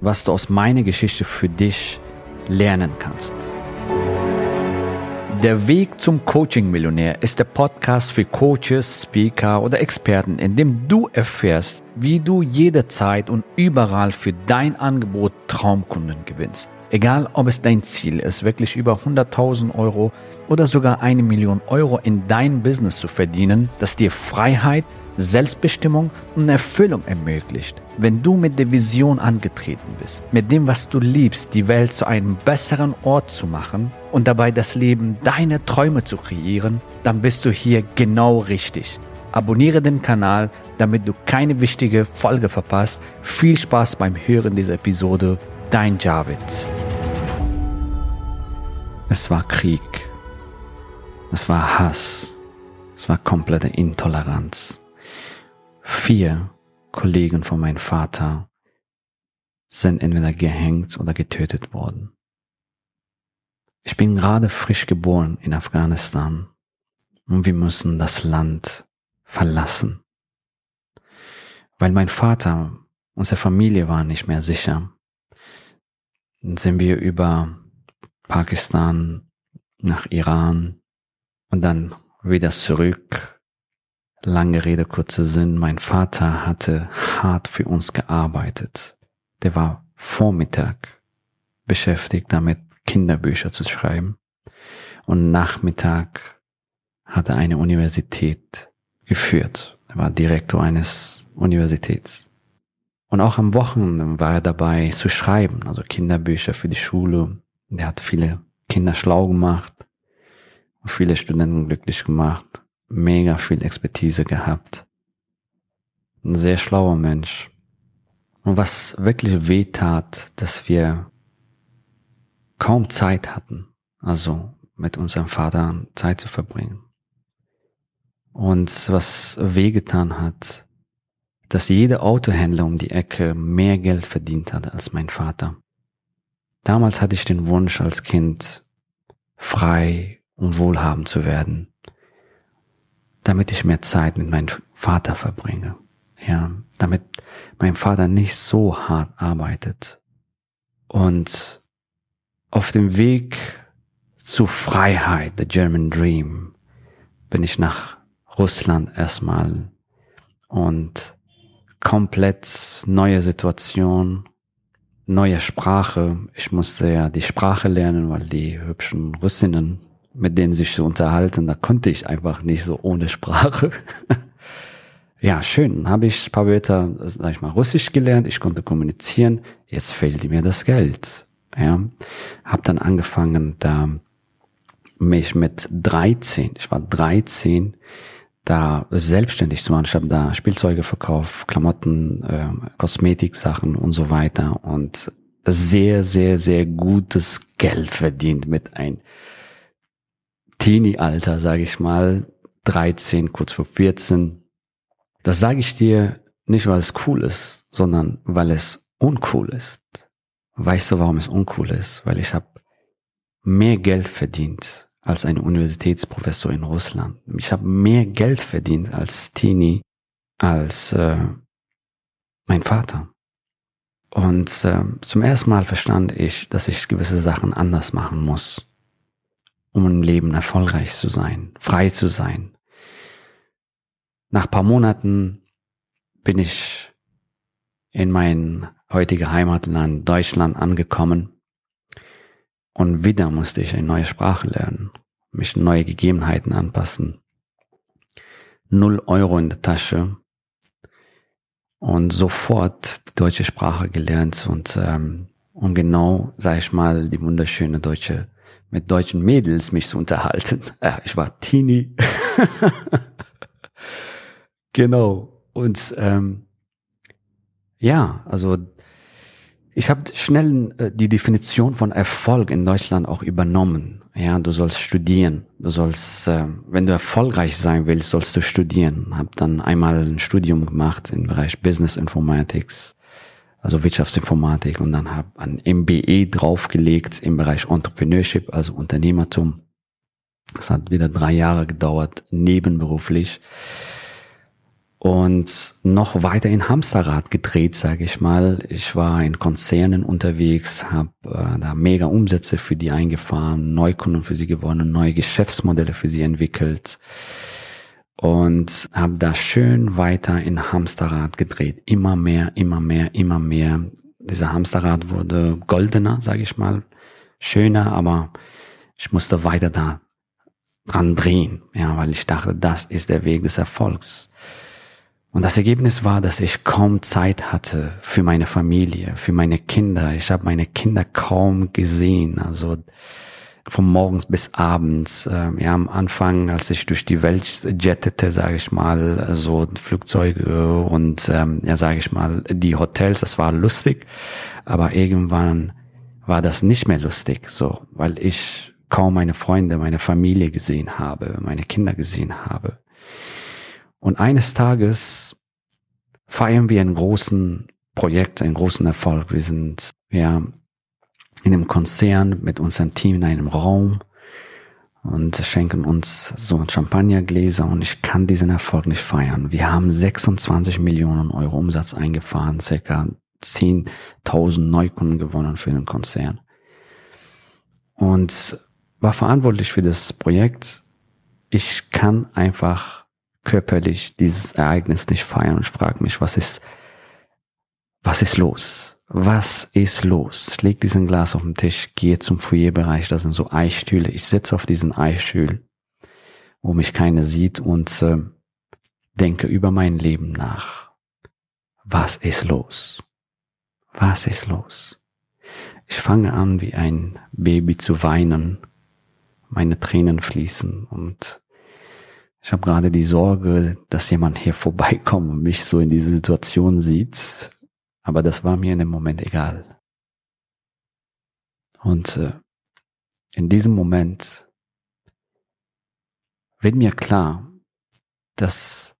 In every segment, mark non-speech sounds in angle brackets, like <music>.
was du aus meiner Geschichte für dich lernen kannst. Der Weg zum Coaching-Millionär ist der Podcast für Coaches, Speaker oder Experten, in dem du erfährst, wie du jederzeit und überall für dein Angebot Traumkunden gewinnst. Egal, ob es dein Ziel ist, wirklich über 100.000 Euro oder sogar eine Million Euro in dein Business zu verdienen, das dir Freiheit, Selbstbestimmung und Erfüllung ermöglicht. Wenn du mit der Vision angetreten bist, mit dem, was du liebst, die Welt zu einem besseren Ort zu machen und dabei das Leben deiner Träume zu kreieren, dann bist du hier genau richtig. Abonniere den Kanal, damit du keine wichtige Folge verpasst. Viel Spaß beim Hören dieser Episode. Dein Javid. Es war Krieg. Es war Hass. Es war komplette Intoleranz vier Kollegen von meinem Vater sind entweder gehängt oder getötet worden. Ich bin gerade frisch geboren in Afghanistan und wir müssen das Land verlassen. Weil mein Vater, unsere Familie war nicht mehr sicher, sind wir über Pakistan nach Iran und dann wieder zurück Lange Rede, kurzer Sinn. Mein Vater hatte hart für uns gearbeitet. Der war Vormittag beschäftigt damit, Kinderbücher zu schreiben. Und Nachmittag hat er eine Universität geführt. Er war Direktor eines Universitäts. Und auch am Wochenende war er dabei zu schreiben, also Kinderbücher für die Schule. Der hat viele Kinder schlau gemacht, viele Studenten glücklich gemacht mega viel Expertise gehabt. Ein sehr schlauer Mensch. Und was wirklich weh tat, dass wir kaum Zeit hatten, also mit unserem Vater Zeit zu verbringen. Und was wehgetan hat, dass jeder Autohändler um die Ecke mehr Geld verdient hat als mein Vater. Damals hatte ich den Wunsch als Kind, frei und wohlhabend zu werden damit ich mehr Zeit mit meinem Vater verbringe. Ja, damit mein Vater nicht so hart arbeitet. Und auf dem Weg zu Freiheit, the German Dream, bin ich nach Russland erstmal und komplett neue Situation, neue Sprache. Ich musste ja die Sprache lernen, weil die hübschen Russinnen mit denen sich zu unterhalten, da konnte ich einfach nicht so ohne Sprache. <laughs> ja, schön. Habe ich paar Wörter, sag ich mal, Russisch gelernt. Ich konnte kommunizieren. Jetzt fehlte mir das Geld. Ja, habe dann angefangen, da mich mit 13, ich war 13, da selbstständig zu machen. Ich habe da Spielzeuge verkauft, Klamotten, äh, Kosmetiksachen und so weiter und sehr, sehr, sehr gutes Geld verdient mit ein Teenie-Alter, sage ich mal, 13, kurz vor 14. Das sage ich dir nicht, weil es cool ist, sondern weil es uncool ist. Weißt du, warum es uncool ist? Weil ich habe mehr Geld verdient als ein Universitätsprofessor in Russland. Ich habe mehr Geld verdient als Teenie als äh, mein Vater. Und äh, zum ersten Mal verstand ich, dass ich gewisse Sachen anders machen muss um im Leben erfolgreich zu sein, frei zu sein. Nach paar Monaten bin ich in mein heutiges Heimatland Deutschland angekommen und wieder musste ich eine neue Sprache lernen, mich neue Gegebenheiten anpassen. Null Euro in der Tasche und sofort die deutsche Sprache gelernt und ähm, und genau, sag ich mal, die wunderschöne deutsche mit deutschen Mädels mich zu unterhalten. <laughs> Ja, ich war Teenie. <laughs> genau. Und ähm, ja, also ich habe schnell äh, die Definition von Erfolg in Deutschland auch übernommen. Ja, du sollst studieren. Du sollst, äh, wenn du erfolgreich sein willst, sollst du studieren. Hab dann einmal ein Studium gemacht im Bereich Business Informatics also Wirtschaftsinformatik und dann habe ein MBE draufgelegt im Bereich Entrepreneurship, also Unternehmertum. Das hat wieder drei Jahre gedauert, nebenberuflich. und noch weiter in Hamsterrad gedreht, sage ich mal. Ich war in Konzernen unterwegs, habe äh, da mega Umsätze für die eingefahren, Neukunden für sie gewonnen, neue Geschäftsmodelle für sie entwickelt und habe da schön weiter in Hamsterrad gedreht. Immer mehr, immer mehr, immer mehr. Dieser Hamsterrad wurde goldener, sage ich mal, schöner, aber ich musste weiter da dran drehen, ja, weil ich dachte, das ist der Weg des Erfolgs. Und das Ergebnis war, dass ich kaum Zeit hatte für meine Familie, für meine Kinder. Ich habe meine Kinder kaum gesehen. Also von morgens bis abends. Äh, ja, am Anfang, als ich durch die Welt jettete, sage ich mal, so Flugzeuge und ähm, ja, sage ich mal, die Hotels, das war lustig. Aber irgendwann war das nicht mehr lustig, so, weil ich kaum meine Freunde, meine Familie gesehen habe, meine Kinder gesehen habe. Und eines Tages feiern wir einen großen Projekt, einen großen Erfolg. Wir sind ja in einem Konzern mit unserem Team in einem Raum und schenken uns so ein Champagnergläser und ich kann diesen Erfolg nicht feiern. Wir haben 26 Millionen Euro Umsatz eingefahren, circa 10.000 Neukunden gewonnen für den Konzern und war verantwortlich für das Projekt. Ich kann einfach körperlich dieses Ereignis nicht feiern und frage mich, was ist, was ist los? Was ist los? Leg diesen Glas auf den Tisch, gehe zum Foyerbereich, da sind so Eisstühle. Ich sitze auf diesen Eisstuhl, wo mich keiner sieht und äh, denke über mein Leben nach. Was ist los? Was ist los? Ich fange an, wie ein Baby zu weinen. Meine Tränen fließen und ich habe gerade die Sorge, dass jemand hier vorbeikommt und mich so in diese Situation sieht. Aber das war mir in dem Moment egal. Und äh, in diesem Moment wird mir klar, dass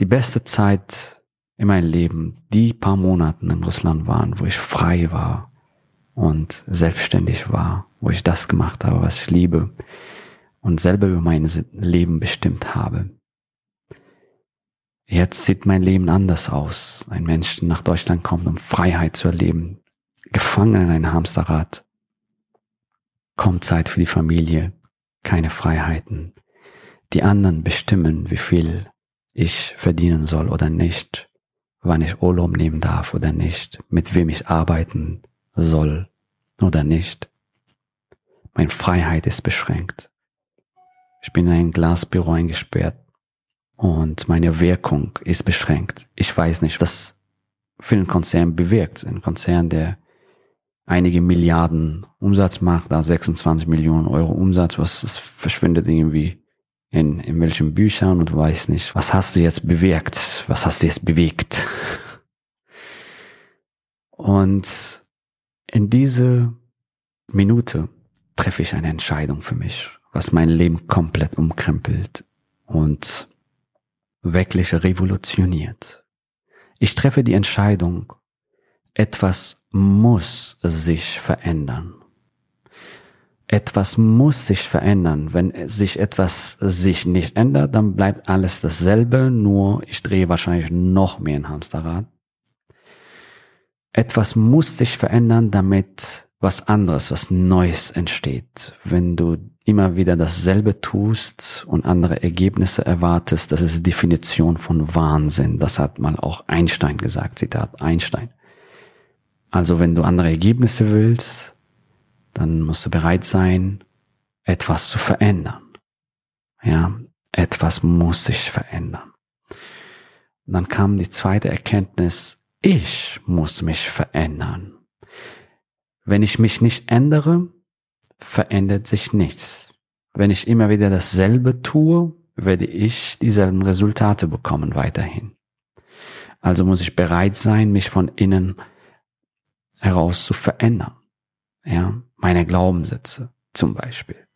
die beste Zeit in meinem Leben die paar Monaten in Russland waren, wo ich frei war und selbstständig war, wo ich das gemacht habe, was ich liebe, und selber über mein Leben bestimmt habe. Jetzt sieht mein Leben anders aus. Ein Mensch nach Deutschland kommt, um Freiheit zu erleben, gefangen in einem Hamsterrad. Kommt Zeit für die Familie, keine Freiheiten. Die anderen bestimmen, wie viel ich verdienen soll oder nicht, wann ich Urlaub nehmen darf oder nicht, mit wem ich arbeiten soll oder nicht. Meine Freiheit ist beschränkt. Ich bin in ein Glasbüro eingesperrt und meine Wirkung ist beschränkt. Ich weiß nicht, was für einen Konzern bewirkt. Ein Konzern, der einige Milliarden Umsatz macht, da 26 Millionen Euro Umsatz, was das verschwindet irgendwie in, in welchen Büchern und du weißt nicht, was hast du jetzt bewirkt, was hast du jetzt bewegt. <laughs> Und in diese Minute treffe ich eine Entscheidung für mich was mein Leben komplett umkrempelt und wirklich revolutioniert. Ich treffe die Entscheidung, etwas muss sich verändern. Etwas muss sich verändern. Wenn sich etwas sich nicht ändert, dann bleibt alles dasselbe, nur ich drehe wahrscheinlich noch mehr in Hamsterrad. Etwas muss sich verändern, damit was anderes, was Neues entsteht. Wenn du immer wieder dasselbe tust und andere Ergebnisse erwartest, das ist Definition von Wahnsinn. Das hat mal auch Einstein gesagt, Zitat Einstein. Also wenn du andere Ergebnisse willst, dann musst du bereit sein, etwas zu verändern. Ja, etwas muss sich verändern. Dann kam die zweite Erkenntnis, ich muss mich verändern. Wenn ich mich nicht ändere, verändert sich nichts. Wenn ich immer wieder dasselbe tue, werde ich dieselben Resultate bekommen weiterhin. Also muss ich bereit sein, mich von innen heraus zu verändern. Ja, meine Glaubenssätze zum Beispiel,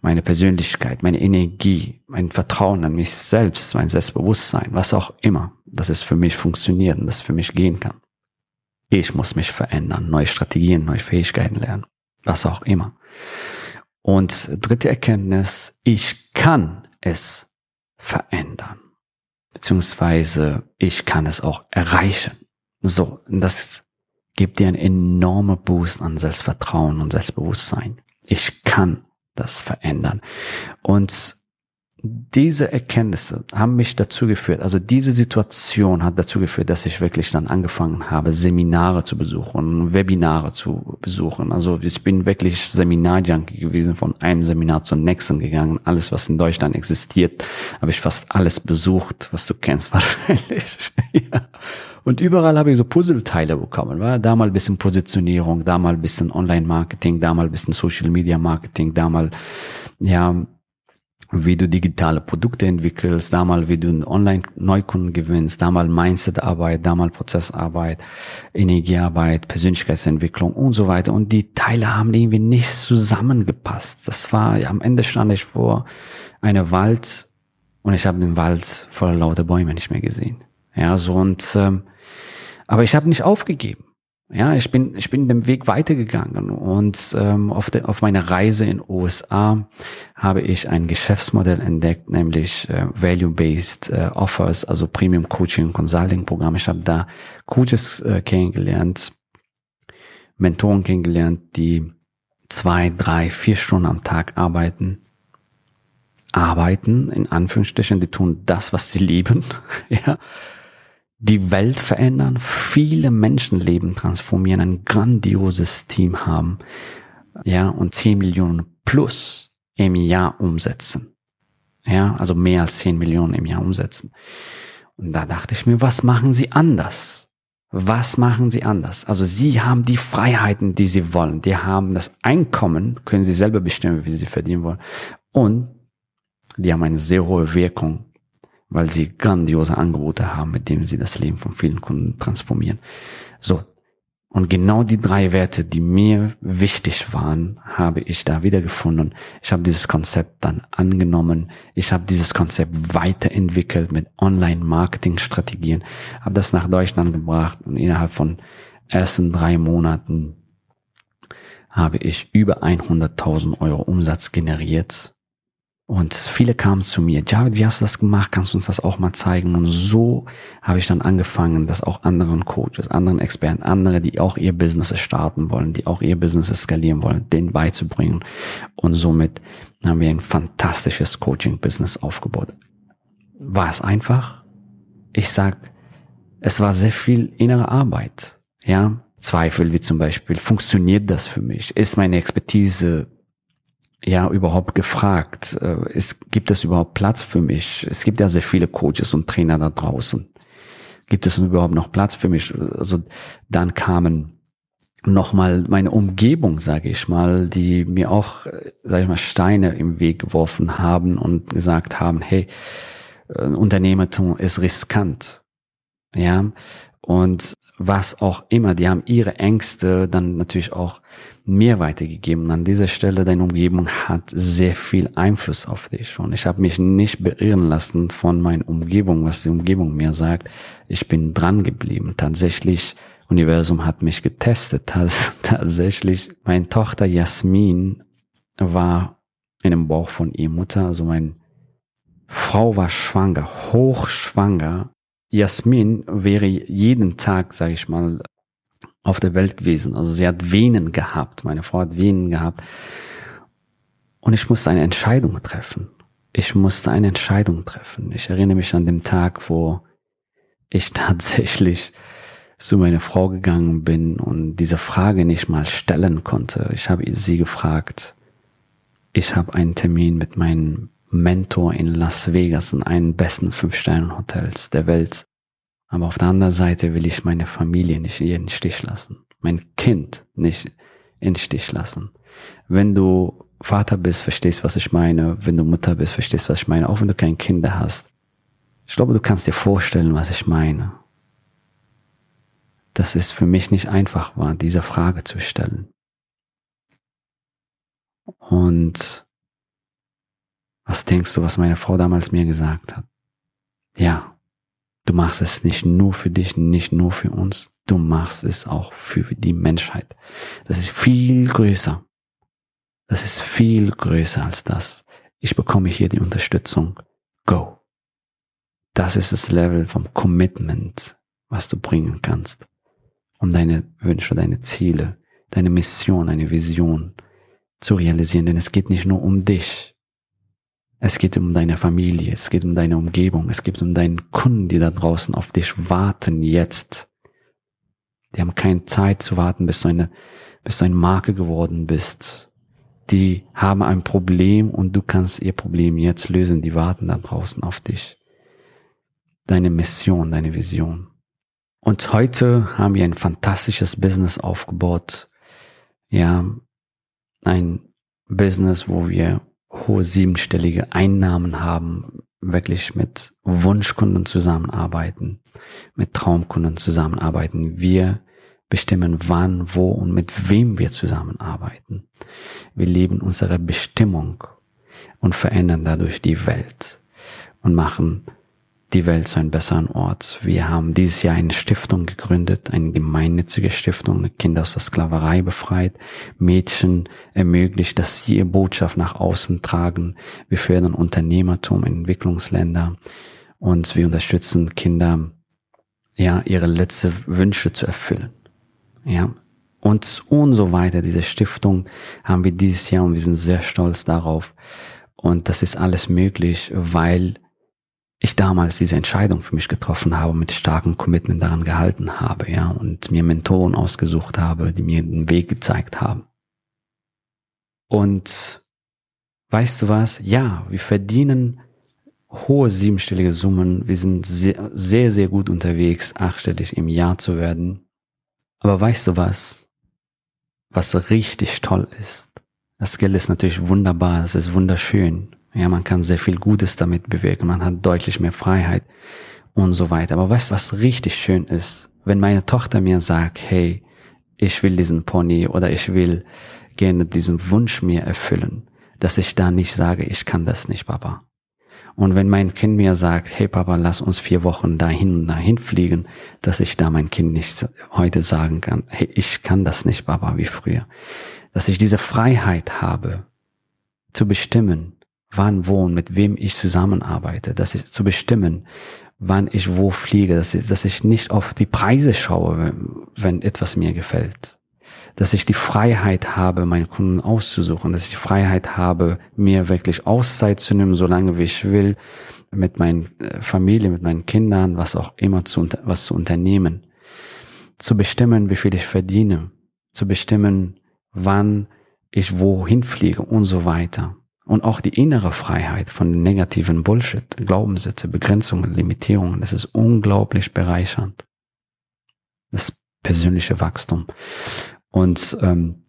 meine Persönlichkeit, meine Energie, mein Vertrauen an mich selbst, mein Selbstbewusstsein, was auch immer, dass es für mich funktioniert und dass es für mich gehen kann. Ich muss mich verändern, neue Strategien, neue Fähigkeiten lernen, was auch immer. Und dritte Erkenntnis, ich kann es verändern. beziehungsweise ich kann es auch erreichen. So, das gibt dir einen enormen Boost an Selbstvertrauen und Selbstbewusstsein. Ich kann das verändern. Und diese Erkenntnisse haben mich dazu geführt, also diese Situation hat dazu geführt, dass ich wirklich dann angefangen habe, Seminare zu besuchen, Webinare zu besuchen. Also ich bin wirklich Seminarjunkie gewesen, von einem Seminar zum nächsten gegangen. Alles, was in Deutschland existiert, habe ich fast alles besucht, was du kennst <laughs> wahrscheinlich. Und überall habe ich so Puzzleteile bekommen. War da mal ein bisschen Positionierung, da mal ein bisschen Online-Marketing, da mal ein bisschen Social-Media-Marketing, da mal ja wie du digitale Produkte entwickelst, da mal wie du Online-Neukunden gewinnst, da mal Mindset-Arbeit, da mal Prozessarbeit, Energiearbeit, Persönlichkeitsentwicklung und so weiter. Und die Teile haben irgendwie nicht zusammengepasst. Das war, am Ende stand ich vor einer Wald und ich habe den Wald voller lauter Bäume nicht mehr gesehen. Ja, so und ähm, aber ich habe nicht aufgegeben. Ja, ich bin, ich bin den Weg weitergegangen und ähm, auf, de, auf meiner Reise in USA habe ich ein Geschäftsmodell entdeckt, nämlich äh, Value-Based äh, Offers, also Premium Coaching Consulting Programm. Ich habe da Coaches äh, kennengelernt, Mentoren kennengelernt, die zwei, drei, vier Stunden am Tag arbeiten, arbeiten in Anführungsstrichen, die tun das, was sie <laughs> lieben, ja die Welt verändern, viele Menschenleben transformieren, ein grandioses Team haben, ja, und 10 Millionen plus im Jahr umsetzen. Ja, also mehr als 10 Millionen im Jahr umsetzen. Und da dachte ich mir, was machen sie anders? Was machen sie anders? Also sie haben die Freiheiten, die sie wollen. Die haben das Einkommen, können sie selber bestimmen, wie sie verdienen wollen. Und die haben eine sehr hohe Wirkung weil sie grandiose Angebote haben, mit denen sie das Leben von vielen Kunden transformieren. So. Und genau die drei Werte, die mir wichtig waren, habe ich da wiedergefunden. Ich habe dieses Konzept dann angenommen. Ich habe dieses Konzept weiterentwickelt mit Online-Marketing-Strategien, habe das nach Deutschland gebracht und innerhalb von ersten drei Monaten habe ich über 100.000 Euro Umsatz generiert und viele kamen zu mir, Javid, wie hast du das gemacht? Kannst du uns das auch mal zeigen? Und so habe ich dann angefangen, das auch anderen Coaches, anderen Experten, andere, die auch ihr Business starten wollen, die auch ihr Business skalieren wollen, denen beizubringen. Und somit haben wir ein fantastisches Coaching-Business aufgebaut. War es einfach? Ich sag, es war sehr viel innere Arbeit. Ja, Zweifel wie zum Beispiel, funktioniert das für mich? Ist meine Expertise ja überhaupt gefragt, äh, es gibt es überhaupt Platz für mich? Es gibt ja sehr viele Coaches und Trainer da draußen. Gibt es überhaupt noch Platz für mich? Also dann kamen nochmal meine Umgebung, sage ich mal, die mir auch, sage ich mal, Steine im Weg geworfen haben und gesagt haben, hey, äh, Unternehmertum ist riskant. Ja, und was auch immer, die haben ihre Ängste dann natürlich auch mir weitergegeben. Und an dieser Stelle, deine Umgebung hat sehr viel Einfluss auf dich. Und ich habe mich nicht beirren lassen von meiner Umgebung, was die Umgebung mir sagt. Ich bin dran geblieben. Tatsächlich, Universum hat mich getestet. <laughs> Tatsächlich, meine Tochter Jasmin war in dem Bauch von ihrer Mutter. Also meine Frau war schwanger, hochschwanger Jasmin wäre jeden Tag, sage ich mal, auf der Welt gewesen. Also sie hat Venen gehabt, meine Frau hat Venen gehabt. Und ich musste eine Entscheidung treffen. Ich musste eine Entscheidung treffen. Ich erinnere mich an den Tag, wo ich <laughs> tatsächlich zu meiner Frau gegangen bin und diese Frage nicht mal stellen konnte. Ich habe sie gefragt, ich habe einen Termin mit meinem Mentor in Las Vegas in einem besten Fünf-Sterne-Hotels der Welt. Aber auf der anderen Seite will ich meine Familie nicht in den Stich lassen. Mein Kind nicht in den Stich lassen. Wenn du Vater bist, verstehst, was ich meine. Wenn du Mutter bist, verstehst, was ich meine. Auch wenn du keine Kinder hast. Ich glaube, du kannst dir vorstellen, was ich meine. Dass es für mich nicht einfach war, diese Frage zu stellen. Und was denkst du, was meine Frau damals mir gesagt hat? Ja, du machst es nicht nur für dich, nicht nur für uns, du machst es auch für die Menschheit. Das ist viel größer. Das ist viel größer als das. Ich bekomme hier die Unterstützung. Go. das ist das Level vom Commitment, was du bringen kannst, um deine Wünsche, deine Ziele, deine Mission, deine Vision zu realisieren. Denn es geht nicht nur um dich. Es geht um deine Familie, es geht um deine Umgebung, es geht um deinen Kunden, die da draußen auf dich warten jetzt. Die haben keine Zeit zu warten, bis du eine, bis du eine Marke geworden bist. Die haben ein Problem und du kannst ihr Problem jetzt lösen. Die warten da draußen auf dich. Deine Mission, deine Vision. Und heute haben wir ein fantastisches Business aufgebaut. Ja, ein Business, wo wir hohe siebenstellige Einnahmen haben, wirklich mit Wunschkunden zusammenarbeiten, mit Traumkunden zusammenarbeiten. Wir bestimmen wann, wo und mit wem wir zusammenarbeiten. Wir leben unsere Bestimmung und verändern dadurch die Welt und machen die Welt zu einem besseren Ort. Wir haben dieses Jahr eine Stiftung gegründet, eine gemeinnützige Stiftung, Kinder aus der Sklaverei befreit, Mädchen ermöglicht, dass sie ihre Botschaft nach außen tragen. Wir fördern Unternehmertum in Entwicklungsländern und wir unterstützen Kinder, ja, ihre letzte Wünsche zu erfüllen. Ja, und, und so weiter. Diese Stiftung haben wir dieses Jahr und wir sind sehr stolz darauf. Und das ist alles möglich, weil ich damals diese Entscheidung für mich getroffen habe, mit starkem Commitment daran gehalten habe, ja, und mir Mentoren ausgesucht habe, die mir den Weg gezeigt haben. Und weißt du was? Ja, wir verdienen hohe siebenstellige Summen. Wir sind sehr, sehr, sehr gut unterwegs, achtstellig im Jahr zu werden. Aber weißt du was? Was richtig toll ist? Das Geld ist natürlich wunderbar, es ist wunderschön. Ja, man kann sehr viel Gutes damit bewirken, man hat deutlich mehr Freiheit und so weiter. Aber weißt was richtig schön ist? Wenn meine Tochter mir sagt, hey, ich will diesen Pony oder ich will gerne diesen Wunsch mir erfüllen, dass ich da nicht sage, ich kann das nicht, Papa. Und wenn mein Kind mir sagt, hey Papa, lass uns vier Wochen dahin und dahin fliegen, dass ich da mein Kind nicht heute sagen kann, hey, ich kann das nicht, Papa, wie früher. Dass ich diese Freiheit habe, zu bestimmen, wann, wo und mit wem ich zusammenarbeite, dass ich zu bestimmen, wann ich wo fliege, dass ich, dass ich nicht auf die Preise schaue, wenn, wenn etwas mir gefällt. Dass ich die Freiheit habe, meine Kunden auszusuchen, dass ich die Freiheit habe, mir wirklich Auszeit zu nehmen, solange wie ich will, mit meiner äh, Familie, mit meinen Kindern, was auch immer zu, was zu unternehmen. Zu bestimmen, wie viel ich verdiene. Zu bestimmen, wann ich wohin fliege und so weiter und auch die innere Freiheit von negativen Bullshit, Glaubenssätze, Begrenzungen, Limitierungen, das ist unglaublich bereichernd. Das persönliche Wachstum. Und ähm,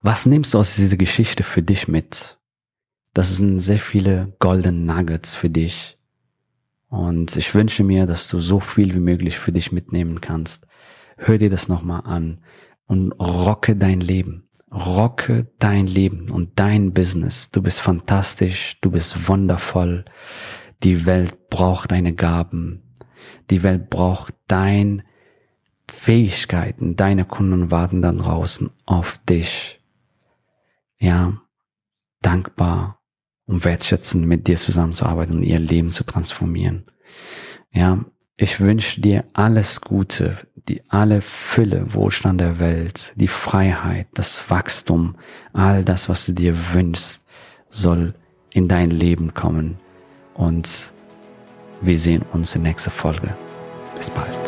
was nimmst du aus dieser Geschichte für dich mit? Das sind sehr viele Golden Nuggets für dich. Und ich wünsche mir, dass du so viel wie möglich für dich mitnehmen kannst. Hör dir das nochmal an und rocke dein Leben. Rocke dein Leben und dein Business. Du bist fantastisch, du bist wundervoll. Die Welt braucht deine Gaben. Die Welt braucht dein Fähigkeiten. Deine Kunden warten dann draußen auf dich. Ja, dankbar und wertschätzend mit dir zusammenzuarbeiten und ihr Leben zu transformieren. Ja, ich wünsche dir alles Gute die alle Fülle, Wohlstand der Welt, die Freiheit, das Wachstum, all das, was du dir wünschst, soll in dein Leben kommen. Und wir sehen uns in nächster Folge. Bis bald.